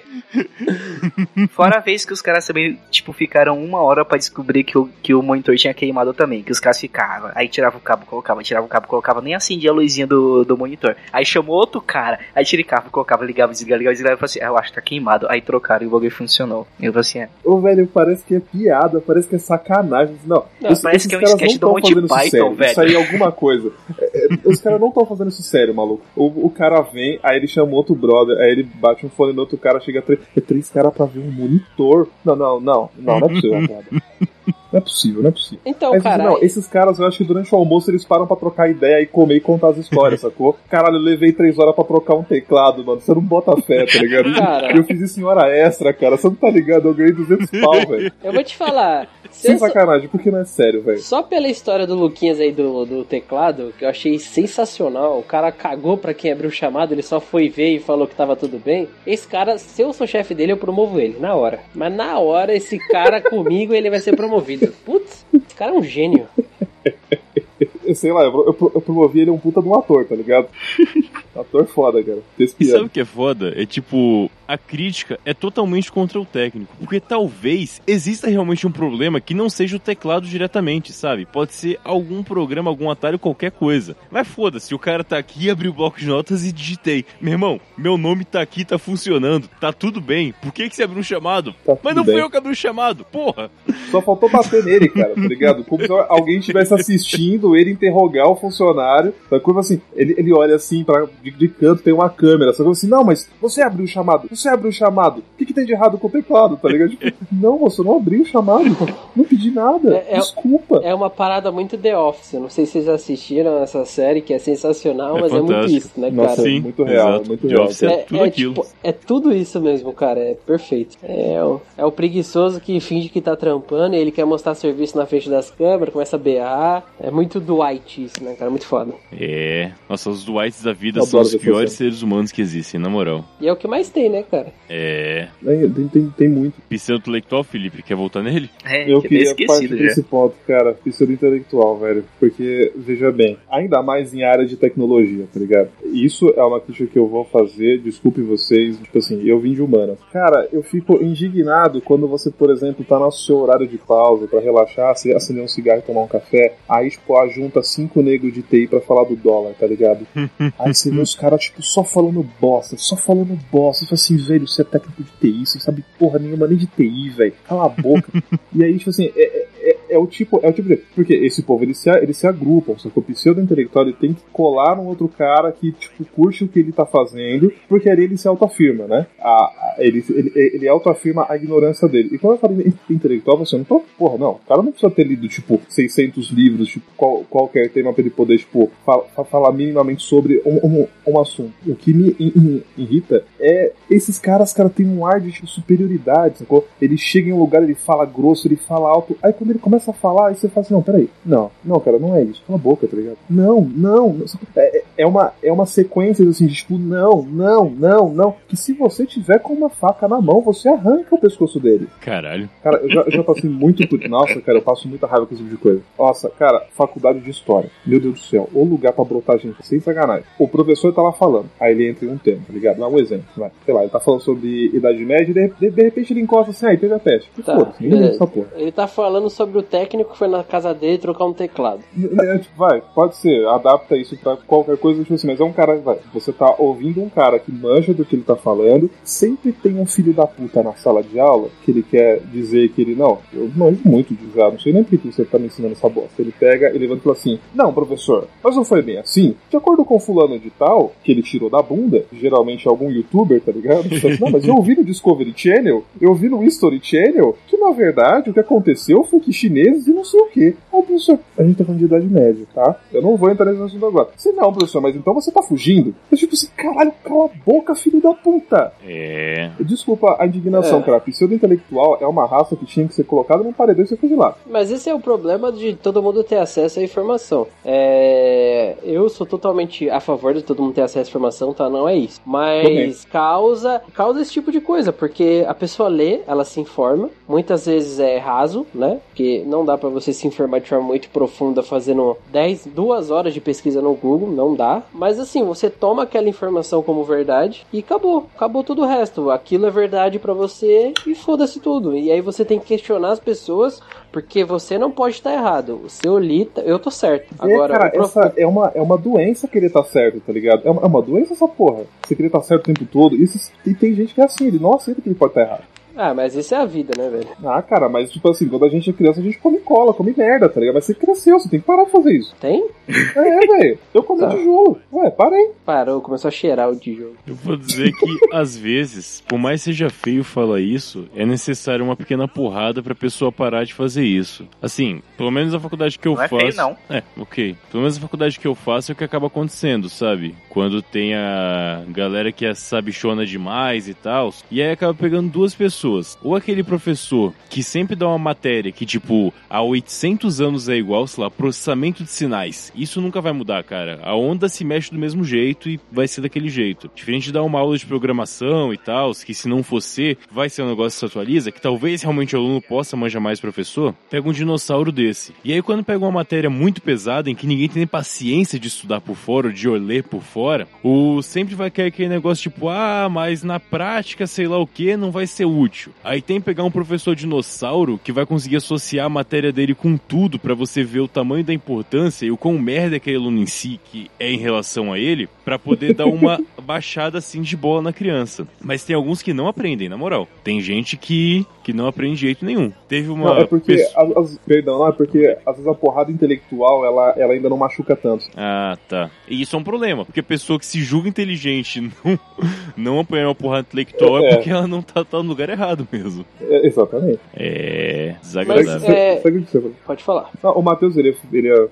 Fora a vez que os caras também, tipo, ficaram uma hora pra descobrir que o, que o monitor tinha queimado também. Que os caras ficavam. Aí tirava o cabo, colocava, tirava o cabo, colocava, nem acendia a luzinha do, do monitor. Aí chamou outro cara, aí tirava o cabo, colocava, ligava, desligava, ligava, desligava e falou assim: ah, eu acho que tá queimado. Aí trocaram e o bagulho funcionou. Eu falei assim: é. Ô, velho, parece que é piada, parece que é sacanagem. Não, Não, esses- parece que é um caras sketch não do Monty fazendo isso Python, sério. velho. Isso aí é alguma coisa. É, é, os caras não estão fazendo isso sério, maluco. O, o cara vem, aí ele chama outro brother, aí ele bate um fone no outro cara, chega três, é três caras pra ver um monitor. Não, não, não, não, não é possível, cara. Não é possível, não é possível. Então, cara. não, esses caras, eu acho que durante o almoço eles param pra trocar ideia e comer e contar as histórias, sacou? Caralho, eu levei três horas pra trocar um teclado, mano. Você não bota fé, tá ligado? Cara. Eu fiz isso em hora extra, cara. Você não tá ligado? Eu ganhei 200 pau, velho. Eu vou te falar. se Sem sacanagem, porque não é sério, velho. Só pela história do Luquinhas aí do, do teclado, que eu achei sensacional. O cara cagou pra quem abriu o chamado, ele só foi ver e falou que tava tudo bem. Esse cara, se eu sou chefe dele, eu promovo ele, na hora. Mas na hora, esse cara comigo, ele vai ser promovido. Putz, esse cara é um gênio. Eu sei lá, eu, eu, eu promovi ele um puta de um ator, tá ligado? ator foda, cara. E sabe o que é foda? É tipo, a crítica é totalmente contra o técnico. Porque talvez exista realmente um problema que não seja o teclado diretamente, sabe? Pode ser algum programa, algum atalho, qualquer coisa. Mas foda-se, o cara tá aqui, abriu o bloco de notas e digitei. Meu irmão, meu nome tá aqui, tá funcionando, tá tudo bem. Por que, que você abriu um chamado? Tá Mas não bem. fui eu que abri o chamado, porra! Só faltou bater nele, cara, tá ligado? Como se alguém estivesse assistindo ele interrogar o funcionário. Da curva assim, ele, ele olha assim, pra, de, de canto tem uma câmera. Só que assim, não, mas você abriu o chamado, você abriu o chamado. O que, que tem de errado com o teclado, tá ligado? Tipo, não, você não abriu o chamado, não pedi nada. É- é- Desculpa. É uma parada muito The Office. Eu Não sei se vocês assistiram essa série, que é sensacional, É mas é muito fantástico. isso, né, Nossa, cara? Sim, muito real, exato. muito The real. Office é tudo aquilo. tipo, é tudo isso mesmo, cara. É perfeito. É o, é o preguiçoso que finge que tá trampando e ele quer mostrar serviço na frente das câmeras, começa a berrar. É muito Dwight isso, né, cara? Muito foda. É. Nossa, os Dwights da vida Eu são os piores seres humanos que existem, na moral. E é o que mais tem, né, cara? É. Tem, tem, tem muito. Pseudo-intelectual, Felipe, quer voltar nele? É, Eu que queria partir já. desse ponto, cara, pseudo intelectual, velho. Porque, veja bem, ainda mais em área de tecnologia, tá ligado? Isso é uma crítica que eu vou fazer, desculpe vocês, tipo assim, eu vim de humanas. Cara, eu fico indignado quando você, por exemplo, tá no seu horário de pausa pra relaxar, você acender um cigarro e tomar um café, aí, tipo, a junta cinco negros de TI pra falar do dólar, tá ligado? Aí você vê os caras, tipo, só falando bosta, só falando bosta. Você fala assim, velho, você é técnico de TI, você sabe porra nenhuma nem de TI, velho. Cala a boca. e aí, tipo assim, é, é, é o tipo, é o tipo de. Porque esse povo, eles se, eles se agrupam, só que o pseudo-intelectual ele tem que colar num outro cara que, tipo, curte o que ele tá fazendo, porque ali ele se autoafirma, né? A, a- ele, ele, ele autoafirma a ignorância dele. E quando eu falo intelectual, você não tá, porra, não. O cara não precisa ter lido, tipo, 600 livros, tipo, qual, qualquer tema pra ele poder, tipo, fa- fa- falar minimamente sobre um, um, um assunto. O que me irrita é esses caras, cara, tem um ar de tipo, superioridade, sacou? Ele chega em um lugar, ele fala grosso, ele fala alto. Aí quando ele começa a falar, aí você fala assim: não, peraí. Não, não, cara, não é isso. Cala a boca, tá ligado? Não, não. não. É, é- é uma, é uma sequência assim, de tipo, não, não, não, não. Que se você tiver com uma faca na mão, você arranca o pescoço dele. Caralho. Cara, eu já, eu já passei muito por. Nossa, cara, eu passo muita raiva com esse tipo de coisa. Nossa, cara, faculdade de história. Meu Deus do céu, o lugar pra brotar gente, sem sacanagem. O professor tá lá falando, aí ele entra em um tema, tá ligado? Dá um exemplo, vai. Sei lá, ele tá falando sobre Idade Média e de, de- de repente ele encosta assim, aí teve a peste. Que Tá, ninguém beleza. essa porra. Ele tá falando sobre o técnico que foi na casa dele trocar um teclado. É, tipo, Vai, pode ser, adapta isso pra qualquer coisa, tipo assim, mas é um cara, vai, você tá ouvindo um cara que manja do que ele tá falando, sempre tem um filho da puta na sala de aula que ele quer dizer que ele, não, eu manjo muito de usar, não sei nem por que você tá me ensinando essa bosta. Ele pega, ele levanta e fala assim, não, professor, mas não foi bem assim. De acordo com fulano de tal, que ele tirou da bunda, geralmente algum youtuber, tá ligado? Não, mas eu ouvi no Discovery Channel, eu ouvi no History Channel, que na verdade o que aconteceu foi que chineses e não sei o que. Ô, professor, a gente tá falando de Idade Média, tá? Eu não vou entrar nesse assunto agora. Se não, professor, mas então você tá fugindo? Eu tipo assim, caralho, cala a boca, filho da puta. É. Desculpa a indignação, É. cara. Pseudo-intelectual é uma raça que tinha que ser colocada num paredão e ser fuzilado. Mas esse é o problema de todo mundo ter acesso à informação. É... Eu sou totalmente a favor de todo mundo ter acesso à informação, tá? Não é isso. Mas causa, causa esse tipo de coisa, porque a pessoa lê, ela se informa, muitas vezes é raso, né? Porque não dá pra você se informar de forma muito profunda fazendo 10, duas horas de pesquisa no Google, não dá, mas assim, você toma aquela informação como verdade e acabou. Acabou tudo o resto. Aquilo é verdade para você e foda-se tudo. E aí você tem que questionar as pessoas porque você não pode estar errado. O seu li, eu tô certo. Agora, cara, prof... essa é uma, é uma doença querer estar tá certo, tá ligado? É uma, é uma doença essa porra. Você querer estar tá certo o tempo todo. Isso, e tem gente que é assim, ele não aceita que ele pode estar tá errado. Ah, mas isso é a vida, né, velho? Ah, cara, mas tipo assim, quando a gente é criança, a gente come cola, come merda, tá ligado? Mas você cresceu, você tem que parar de fazer isso. Tem? É, velho. Eu comi tá. tijolo. Ué, parei. Parou, começou a cheirar o tijolo. Eu vou dizer que, às vezes, por mais seja feio falar isso, é necessário uma pequena porrada pra pessoa parar de fazer isso. Assim, pelo menos a faculdade que eu não faço. É, feio, não. é, ok. Pelo menos a faculdade que eu faço é o que acaba acontecendo, sabe? Quando tem a galera que é sabichona demais e tal. E aí acaba pegando duas pessoas. Ou aquele professor que sempre dá uma matéria que, tipo, há 800 anos é igual, sei lá, processamento de sinais. Isso nunca vai mudar, cara. A onda se mexe do mesmo jeito e vai ser daquele jeito. Diferente de dar uma aula de programação e tal, que se não fosse, vai ser um negócio que se atualiza, que talvez realmente o aluno possa manjar mais professor, pega um dinossauro desse. E aí quando pega uma matéria muito pesada, em que ninguém tem paciência de estudar por fora, ou de ler por fora, o sempre vai cair aquele negócio tipo, ah, mas na prática, sei lá o que, não vai ser útil. Aí tem pegar um professor dinossauro que vai conseguir associar a matéria dele com tudo para você ver o tamanho da importância e o quão merda é aquele aluno em si que é em relação a ele, para poder dar uma baixada assim de bola na criança. Mas tem alguns que não aprendem, na moral. Tem gente que, que não aprende de jeito nenhum. Teve uma. Não, é porque. Pessoa... As, as, perdão, não, é porque às vezes a porrada intelectual ela, ela ainda não machuca tanto. Ah, tá. E isso é um problema, porque a pessoa que se julga inteligente não, não apanhar uma porrada intelectual é, é porque ela não tá, tá no lugar errado mesmo. É, exatamente. É. Desagradável. Mas, é... Pode falar. Não, o Matheus iria, iria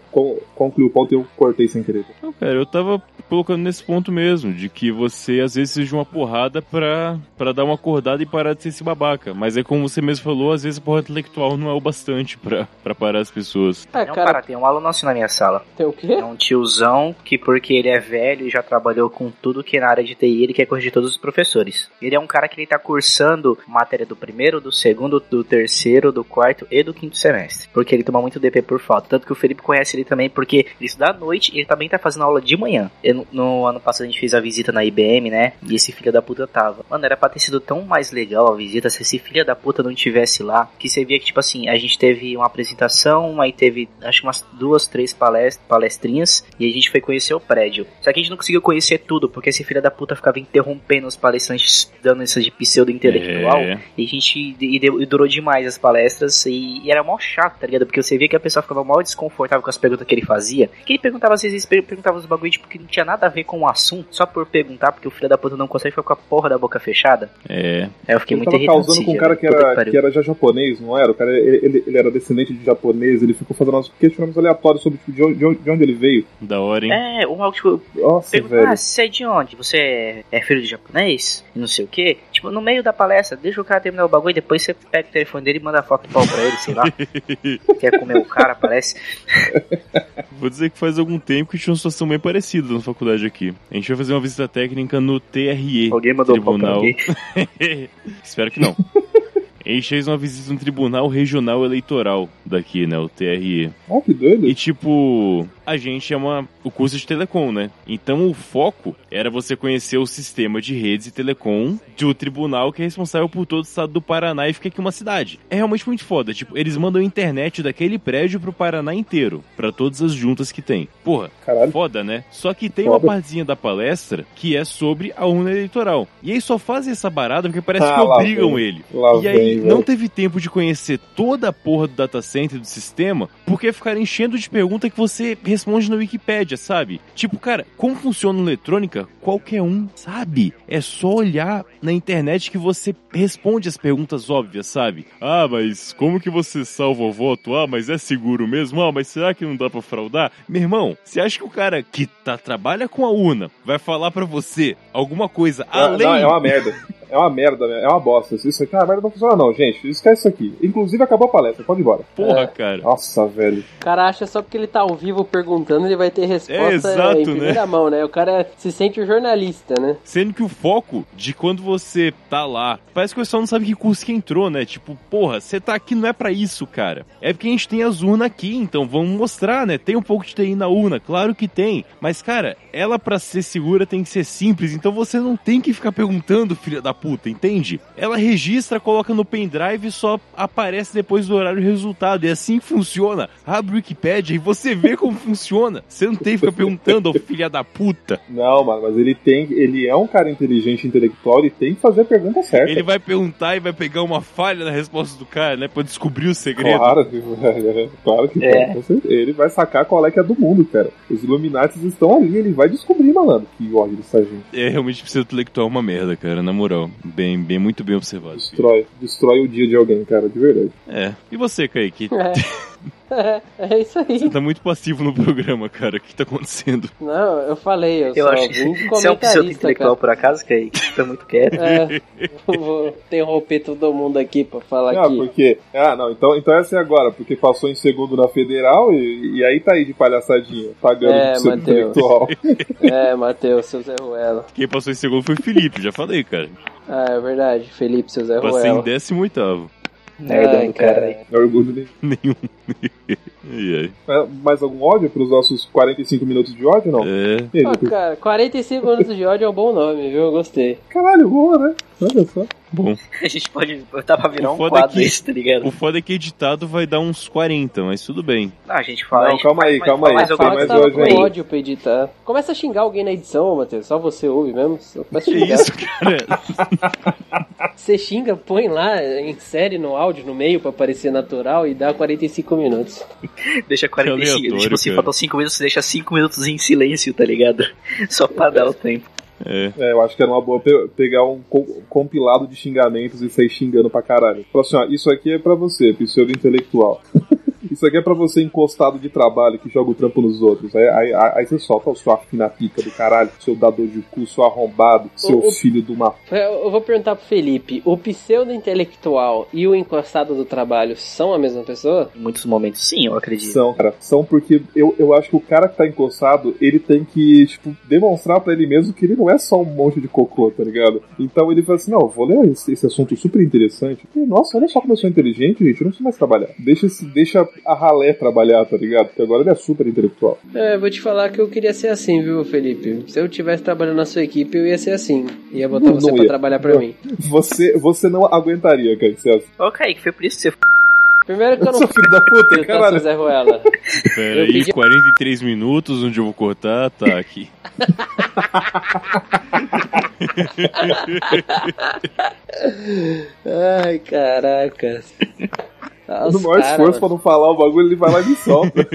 concluir o ponto e eu cortei sem querer. Não, cara, eu tava colocando nesse ponto mesmo, de que você às vezes precisa de uma porrada pra, pra dar uma acordada e parar de ser esse babaca. Mas é como você mesmo falou, às vezes a porra intelectual não é o bastante pra, pra parar as pessoas. É, não, cara, tem um aluno assim na minha sala. Tem o quê? É um tiozão que, porque ele é velho e já trabalhou com tudo que é na área de TI, ele quer corrigir todos os professores. Ele é um cara que ele tá cursando matéria do primeiro, do segundo, do terceiro, do quarto e do quinto semestre. Porque ele toma muito DP por falta. Tanto que o Felipe conhece ele também, porque ele estuda à noite e ele também tá fazendo aula de manhã. Eu, no ano passado a gente fez a visita na IBM, né? E esse filho da puta tava. Mano, era pra ter sido tão mais legal a visita se esse filho da puta não tivesse lá. Que você via que, tipo assim, a gente teve uma apresentação, aí teve acho umas duas, três palest palestrinhas. E a gente foi conhecer o prédio. Só que a gente não conseguiu conhecer tudo, porque esse filho da puta ficava interrompendo os palestrantes, dando essa de pseudo intelectual. É. E a gente. E, e, durou demais as palestras. E, e era mó chato, tá ligado? Porque você via que a pessoa ficava mal desconfortável com as perguntas que ele fazia. Que ele perguntava, às vezes, perguntava os bagulho, tipo, que não tinha nada a ver com o assunto, só por perguntar, porque o filho da puta não consegue ficar com a porra da boca fechada. É. Aí eu fiquei ele muito irritado. Ele causando com um cara que era, que era já japonês, não era? O cara, ele, ele, ele, era descendente de japonês, ele ficou fazendo uns questionamentos aleatórios sobre tipo, de, onde, de onde ele veio. Da hora, hein? É, o mal, tipo, Nossa, pergunta, velho. ah, você é de onde? Você é, é filho de japonês? E não sei o que. Tipo, no meio da palestra, deixa o cara terminar o bagulho e depois você pega o telefone dele e manda foto do pau pra ele, sei lá. Quer comer o cara, parece. Vou dizer que faz algum tempo que tinha uma situação bem parecida na faculdade aqui. A gente vai fazer uma visita técnica no TRE. Alguém mandou Tribunal. Espero que não. A gente fez uma visita no Tribunal Regional Eleitoral daqui, né? O TRE. Ah, que doido. E tipo, a gente é uma, o curso de telecom, né? Então o foco era você conhecer o sistema de redes e telecom do tribunal que é responsável por todo o estado do Paraná e fica aqui uma cidade. É realmente muito foda. Tipo, eles mandam internet daquele prédio pro Paraná inteiro, para todas as juntas que tem. Porra, Caralho. foda, né? Só que tem Foda. uma partezinha da palestra que é sobre a urna eleitoral. E aí só fazem essa barada porque parece Ah, que obrigam vem. ele. Lá E aí vem, não velho. teve tempo de conhecer toda a porra do data center do sistema, porque ficaram enchendo de pergunta que você responde na Wikipédia, sabe? Tipo, cara, como funciona eletrônica? Qualquer um sabe. É só olhar na internet que você responde as perguntas óbvias, sabe? Ah, mas como que você salva o voto? Ah, mas é seguro mesmo? Ah, mas será que não dá pra fraudar? Meu irmão, você acha que o cara que tá, trabalha com a urna vai falar pra você alguma coisa Ah, além não, é uma merda. é uma merda, é uma bosta. Isso aqui é uma merda, não funciona não, gente. Esquece isso aqui. Inclusive, acabou a palestra, pode ir embora. Porra, É. cara. Nossa, velho. O cara acha só porque ele tá ao vivo perguntando, ele vai ter resposta É, exato, em primeira mão, né? O cara se sente o jornalista, né? Sendo que o foco de quando você tá lá, parece que o pessoal não sabe que curso que entrou, né? Tipo, porra, você tá aqui não é pra isso, cara. É porque a gente tem as urnas aqui, então vamos mostrar, né? Tem um pouco de TI na urna, claro que tem. Mas, cara, ela pra ser segura tem que ser simples, então você não tem que ficar perguntando, filha da puta, entende? Ela registra, coloca no pendrive e só aparece depois do horário o resultado. E assim funciona. Abre o Wikipedia e você vê como funciona. Você não tem que ficar perguntando, ô filha da puta. Não, mano, mas ele tem. Ele é um cara inteligente, intelectual, e tem que fazer a pergunta certa. Ele vai perguntar e vai pegar uma falha na resposta do cara, né? Pra descobrir o segredo. Claro, claro que É. Ele vai sacar qual é que é do mundo, cara. Os Illuminatis estão ali, ele vai descobrir, malandro, que ódio dessa gente. É realmente pseudo intelectual uma merda, cara, na moral. Bem, bem, muito bem observado. Destrói, destrói o dia de alguém, cara, de verdade. É. E você, Kaique? É. é, é isso aí. Você tá muito passivo no programa, cara. O que tá acontecendo? Não, eu falei, eu, Eu só acho vim de que você é um comentarista, pseudo-intelectual cara. por acaso, que aí tá muito quieto. É, eu vou interromper todo mundo aqui pra falar Ah, aqui. porque. Ah, não, então, então essa é agora, porque passou em segundo na federal e, e aí tá aí de palhaçadinha, pagando É, pro seu Matheus. intelectual. É, Matheus, seu Zé Ruela. Quem passou em segundo foi o Felipe, já falei, cara. Ah, é verdade, Felipe, seu Zé Passei em Ruela. 18 Nerdão do cara aí. É orgulho dele. Nenhum. e aí? É, Mais algum ódio pros nossos 45 minutos de ódio, não? É. Ah, cara, 45 minutos de ódio é um bom nome, viu? Eu gostei. Caralho, boa, né? Olha só. Bom. A gente pode botar pra virar O um foda é quadro que- isso, tá ligado? O foda é que editado vai dar uns 40, mas tudo bem. Não, a gente fala. Não, gente calma aí, mais- calma aí. Mais que mais tava hoje aí. ódio pra editar. Começa a xingar alguém na edição, Matheus. Só você ouve mesmo. Só começa a Que xingar. isso, cara? Você xinga, põe lá, insere no áudio, no meio, pra parecer natural e dá 45 minutos. Deixa 45. aleatório, tipo assim, cara. faltam 5 minutos, você deixa 5 minutos em silêncio, tá ligado? Só pra dar o tempo. É. É, eu acho que era uma boa pe- pegar um co- compilado de xingamentos e sair xingando pra caralho. Falar assim, ó, isso aqui é pra você, pseudo intelectual. Isso aqui é pra você encostado de trabalho que joga o trampo nos outros. Aí, aí, aí- você solta o sua fina pica do caralho, seu dador de cu, seu arrombado, seu O- filho de uma. Eu eu vou perguntar pro Felipe: o pseudo-intelectual e o encostado do trabalho são a mesma pessoa? Em muitos momentos, sim, eu acredito. São, cara. São porque eu, eu acho que o cara que tá encostado, ele tem que, tipo, demonstrar pra ele mesmo que ele não é só um monte de cocô, tá ligado? Então ele fala assim, não, vou ler esse, esse assunto super interessante. E, Nossa, olha só como eu sou inteligente, gente, eu não preciso mais trabalhar. Deixa, esse- deixa a ralé trabalhar, tá ligado? Porque agora ele é super intelectual. É, eu vou te falar que eu queria ser assim, viu, Felipe? Se eu tivesse trabalhando na sua equipe, eu ia ser assim. Ia botar Não, você não pra ia. trabalhar pra Não. mim. Você, você não aguentaria, cara, se é Ô, Kaique, foi por isso que você Primeiro que eu não Seu filho da puta, caralho. Zé Ruela. Pera Eu aí, pedi- 43 minutos, onde eu vou cortar, tá aqui. Ai, caraca. Os No maior cara, esforço pra não falar o bagulho, ele vai lá e me solta.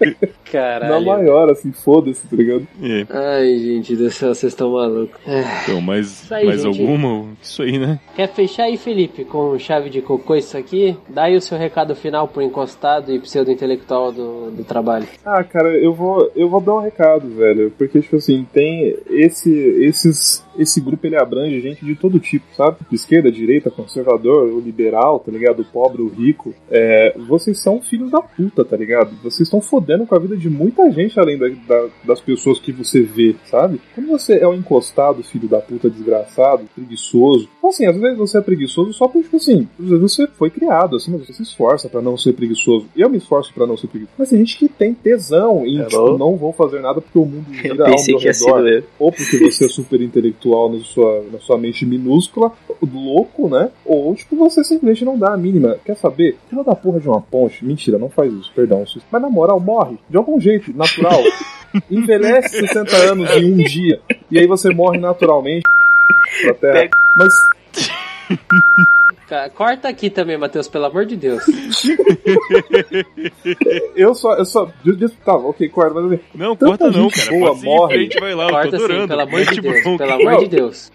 Na Caralho. maior, assim, foda-se, tá ligado? É. Ai, gente do céu, vocês estão malucos. Então, mais, aí, mais gente. alguma? Isso aí, né? Quer fechar aí, Felipe, com chave de cocô isso aqui? Dá aí o seu recado final pro encostado e pseudo-intelectual do, do trabalho. Ah, cara, eu vou, eu vou dar um recado, velho. Porque, tipo assim, tem esse, esses, esse grupo ele abrange gente de todo tipo, sabe? De esquerda, direita, conservador, o liberal, tá ligado? O pobre, o rico. É, vocês são filhos da puta, tá ligado? Vocês estão fodendo com a vida de muita gente além da- da- das pessoas que você vê, sabe? Quando você é um encostado, filho da puta, desgraçado, preguiçoso. Assim, às vezes você é preguiçoso só porque, tipo assim, às vezes você foi criado, assim, mas você se esforça pra não ser preguiçoso. Eu me esforço pra não ser preguiçoso. Mas tem gente que tem tesão em, Hello? tipo, não vou fazer nada porque o mundo gira ao meu redor. Ou porque você é super intelectual na sua, na sua mente minúscula, louco, né? Ou, tipo, você simplesmente não dá a mínima. Quer saber? Fila da porra de uma ponte. Mentira, não faz isso, perdão. Mas na moral, morre. De algum jeito, natural. Envelhece 60 anos em um dia. E aí você morre naturalmente pra terra. Mas Corta aqui também, Matheus, pelo amor de Deus. eu só. Eu só. Tá, ok, corta, mas Não, Tanta corta não, gente cara. boa morre. frente, vai lá, eu Corta tô assim, adorando. pelo amor de Deus. Pelo amor de Deus.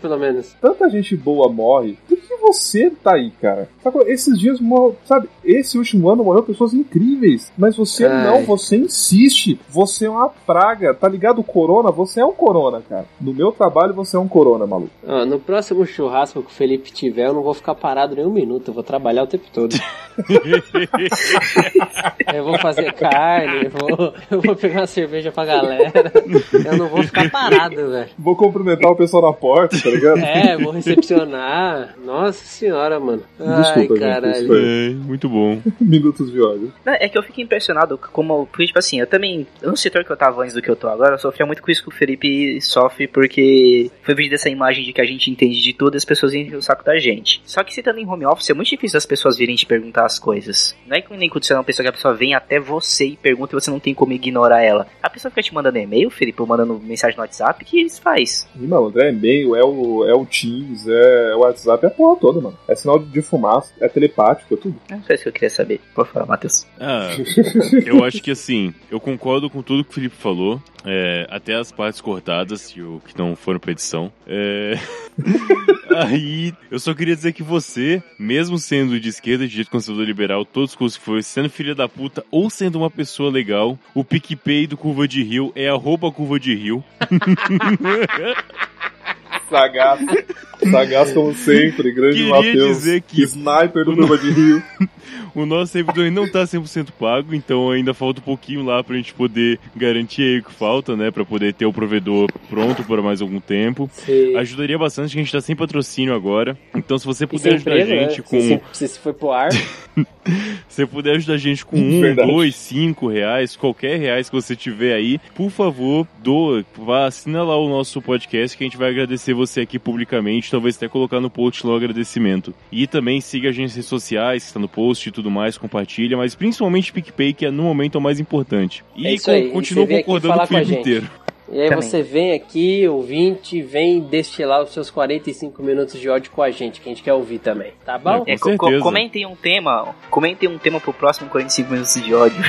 Pelo menos. tanta gente boa morre. Por você tá aí, cara. Esses dias, sabe, esse último ano morreu pessoas incríveis, mas você Ai. não, você insiste. Você é uma praga, tá ligado? O corona, você é um corona, cara. No meu trabalho, você é um corona, maluco. Ah, no próximo churrasco que o Felipe tiver, eu não vou ficar parado nem um minuto, eu vou trabalhar o tempo todo. eu vou fazer carne, eu vou, eu vou pegar uma cerveja pra galera. Eu não vou ficar parado, velho. Vou cumprimentar o pessoal na porta, tá ligado? É, vou recepcionar. Nossa senhora, mano. Desculpa, Ai, caralho. É, muito bom. Minutos de ódio. É que eu fico impressionado como, porque, tipo assim, eu também, no setor que eu tava antes do que eu tô agora, eu sofria muito com isso que o Felipe sofre, porque foi vídeo dessa imagem de que a gente entende de tudo as pessoas enchem o saco da gente. Só que se tá em home office, é muito difícil as pessoas virem te perguntar as coisas. Não é que nem quando você é uma pessoa que a pessoa vem até você e pergunta e você não tem como ignorar ela. A pessoa fica te mandando e-mail, Felipe, ou mandando mensagem no WhatsApp, que isso faz? E, mano, é e-mail, é o, é o Teams, é o WhatsApp, é a toda, mano. É sinal de fumaça, é telepático, é tudo. Não sei se eu queria saber. Por favor, Matheus. Ah, eu acho que assim, eu concordo com tudo que o Felipe falou. É, até as partes cortadas que, que não foram pra edição. É... Aí, eu só queria dizer que você, mesmo sendo de esquerda, de direito conservador liberal, todos os cursos que foi, sendo filha da puta ou sendo uma pessoa legal, o PicPay do Curva de Rio é arroba Curva de Rio. Sagaz. Sagaz como sempre, grande Matheus. dizer que sniper do Curva de Rio. o nosso servidor não tá 100% pago, então ainda falta um pouquinho lá pra gente poder garantir aí o que falta, né? Pra poder ter o provedor pronto por mais algum tempo. Sim. Ajudaria bastante que a gente tá sem patrocínio agora. Então se você puder ajudar a gente né? com... Se, se, se foi pro ar... se você puder ajudar a gente com um, Verdade. dois, cinco reais, qualquer reais que você tiver aí, por favor, doa, vá, assina lá o nosso podcast que a gente vai agradecer você aqui publicamente, talvez até colocar no post lá o agradecimento. E também siga a gente nas redes sociais, que está no post e tudo mais, compartilha, mas principalmente PicPay, que é no momento o mais importante. E é aí, continua concordando com o Felipe inteiro. E aí Também. você vem aqui, ouvinte, vem destilar os seus 45 minutos de ódio com a gente, que a gente quer ouvir também, tá bom? É, com co comentem um tema, comentem um tema pro próximo 45 minutos de ódio.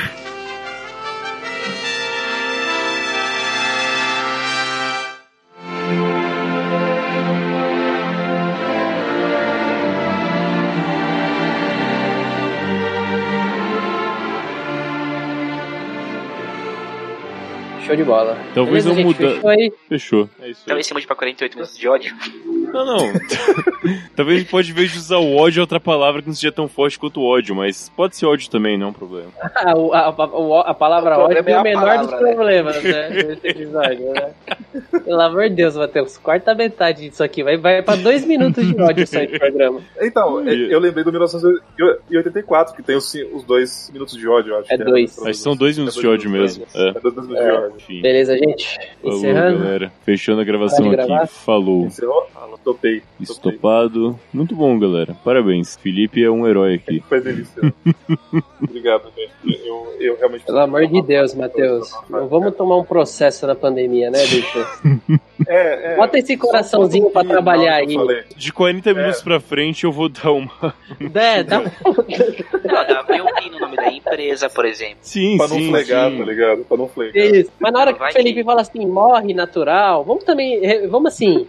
Show de bola. Talvez Beleza, eu mude. Fechou, aí? fechou. É isso Talvez você mude pra 48 minutos de ódio. Não, não. Talvez a gente pode, ver de usar o ódio, outra palavra que não seja tão forte quanto o ódio, mas pode ser ódio também, não é um problema. a, a, a, a palavra ódio é, é o menor palavra, dos né? problemas, né? Desse episódio, né? Pelo amor de Deus, Matheus, quarta metade disso aqui. Vai, vai pra dois minutos de ódio sair do programa. Então, eu lembrei do 1984, que tem os, os dois minutos de ódio, acho. É, é dois. Acho que são dois minutos é dois de ódio mesmo. É. é dois minutos de ódio. Enfim. Beleza, gente? Falou, Encerrando. galera. Fechando a gravação aqui. Falou. Encerrou? Falou, topei. Estopado. Muito bom, galera. Parabéns. Felipe é um herói aqui. Foi delícia. Obrigado, velho. Eu, eu realmente. Pelo amor de Deus, Matheus. Não vamos tomar um processo na pandemia, né, bicho? É, é, Bota esse coraçãozinho pra trabalhar aí. De 40 é. minutos pra frente eu vou dar uma. É, dá um. Não, dá pra no nome da empresa, por exemplo. Sim, pra sim. não flegar, sim. tá ligado? Pra não flegar. Isso. Mas na hora que o Felipe fala assim, morre natural, vamos também. Vamos assim.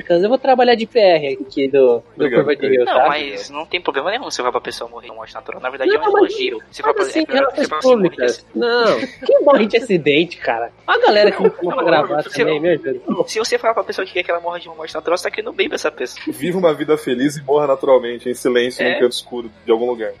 Porque eu vou trabalhar de PR aqui do, do Curva de Rio, Não, tá? mas não tem problema nenhum se pra pessoa morrer em morte natural. Na verdade não, é um elogio. Se for assim, é públicas. Não, quem morre de acidente, cara? A galera que não pra gravar se, também, meu Deus. Se você falar pra pessoa que quer que ela morra de uma morte natural, você tá querendo bem pra essa pessoa. Viva uma vida feliz e morra naturalmente, em silêncio, é? num canto escuro de algum lugar.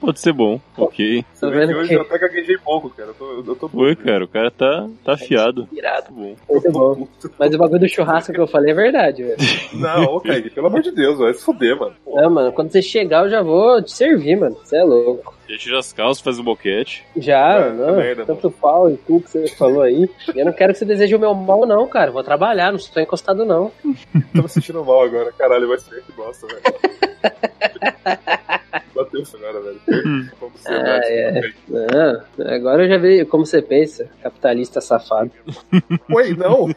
Pode ser bom, ok. Você vê que hoje que... eu até gaguejei pouco, cara. Eu tô, eu tô Foi, cara, o cara tá, tá afiado. Irado. Bom. Muito bom. Mas o bagulho do churrasco que eu falei é verdade, velho. Não, ô, Kaique, pelo amor de Deus, vai se fuder, mano. É, mano, quando você chegar eu já vou te servir, mano. Você é louco. Já tira as calças, faz o um boquete. Já, é, não. Merda, tanto mano. pau e cu que você falou aí. Eu não quero que você deseje o meu mal, não, cara. Vou trabalhar, não estou encostado, não. Tô me sentindo mal agora, caralho, vai ser que bosta, velho. Bateu isso agora, velho. Como você ah, é. Não, agora eu já vi como você pensa. Capitalista safado. Oi, não.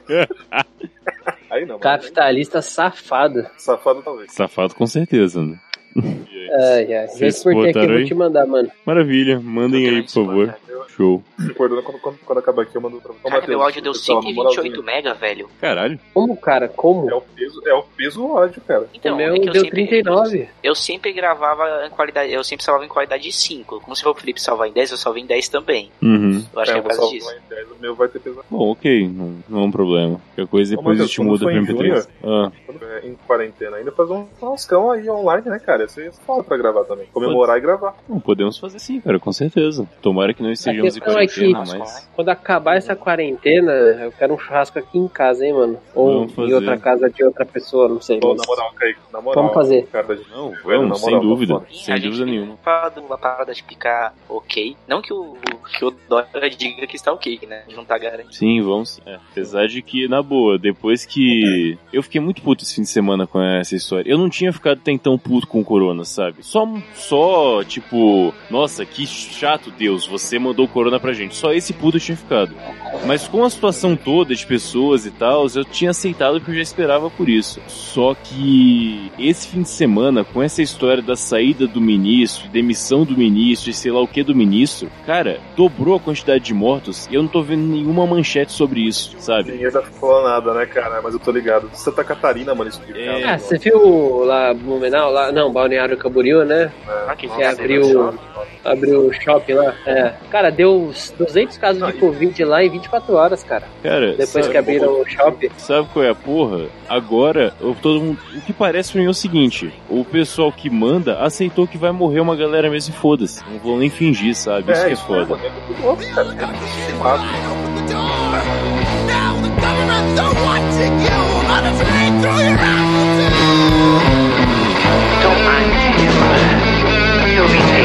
Aí não. Capitalista safado. Safado talvez. Safado com certeza, né? Ai, ai. Vocês exportei aqui, botaram vou te mandar, mano. Maravilha, mandem aí, por favor. Show. Quando, quando, acabar aqui, eu mando pra você. Cara, meu áudio deu pessoal, na moralzinha, 128 mega, velho. Caralho. Como, cara? Como? É o peso, é o peso ódio, cara. Então, o meu é que eu deu sempre, 39. Eu sempre gravava em qualidade, eu sempre salvava em qualidade de 5. Como se for o Felipe salvar em 10, eu salvei em 10 também. Uhum. Eu acho que é eu por causa salvar disso. em 10, o meu vai ter pesado. Bom, ok, não, não é um problema. Qualquer coisa Ô, depois a gente muda em MP3. Ah, Quando é em quarentena ainda, fazer um churrascão aí online, né, cara? Aí é foda pra gravar também. Comemorar e gravar. não, podemos fazer sim, cara, com certeza. Tomara que não estejamos em questão é que- quarentena, mas. Quando acabar essa quarentena, eu quero um churrasco aqui em casa, hein, mano? Ou Vamos em outra casa de outra pessoa, não sei. Pô, mas- na moral, Kaique, na moral. Vamos fazer. Cara, Não, Velho, vamos, na sem moral, dúvida. Sem dúvida nenhuma. falado uma parada de ficar ok. Não que o, que o Dória diga que está ok, né? Não tá garantido. Sim, vamos sim. É, apesar de que, na boa, depois que. Eu fiquei muito puto esse fim de semana com essa história. Eu não tinha ficado até então puto com o Corona, sabe? Só, só tipo, nossa, que chato, Deus, você mandou o Corona pra gente. Só esse puto tinha ficado. Mas com a situação toda de pessoas e tal, eu tinha aceitado porque eu já esperava por isso. Só que esse fim de semana, com essa história da saída do ministro, demissão do ministro e sei lá o que do ministro, cara, dobrou a quantidade de mortos e eu não tô vendo nenhuma manchete sobre isso, sabe? Ninguém tá falando nada, né, cara? Mas eu tô ligado. Santa Catarina, mano, isso aqui, É. Ah, você viu lá Blumenau? Lá, não, Balneário Camboriú, né? Ah, que abriu, abriu o shopping lá. É. Cara, deu uns 200 casos de Covid lá em 24 horas, cara. Cara, Depois sabe, que abriram o shopping. sabe qual é a porra? Agora, eu- todo mundo, o que parece pra mim é o seguinte: o pessoal que manda aceitou que vai morrer uma galera mesmo e foda-se. Não vou nem fingir, sabe? Isso que é foda. é muito cara. É. Now the through your. Don't mind me,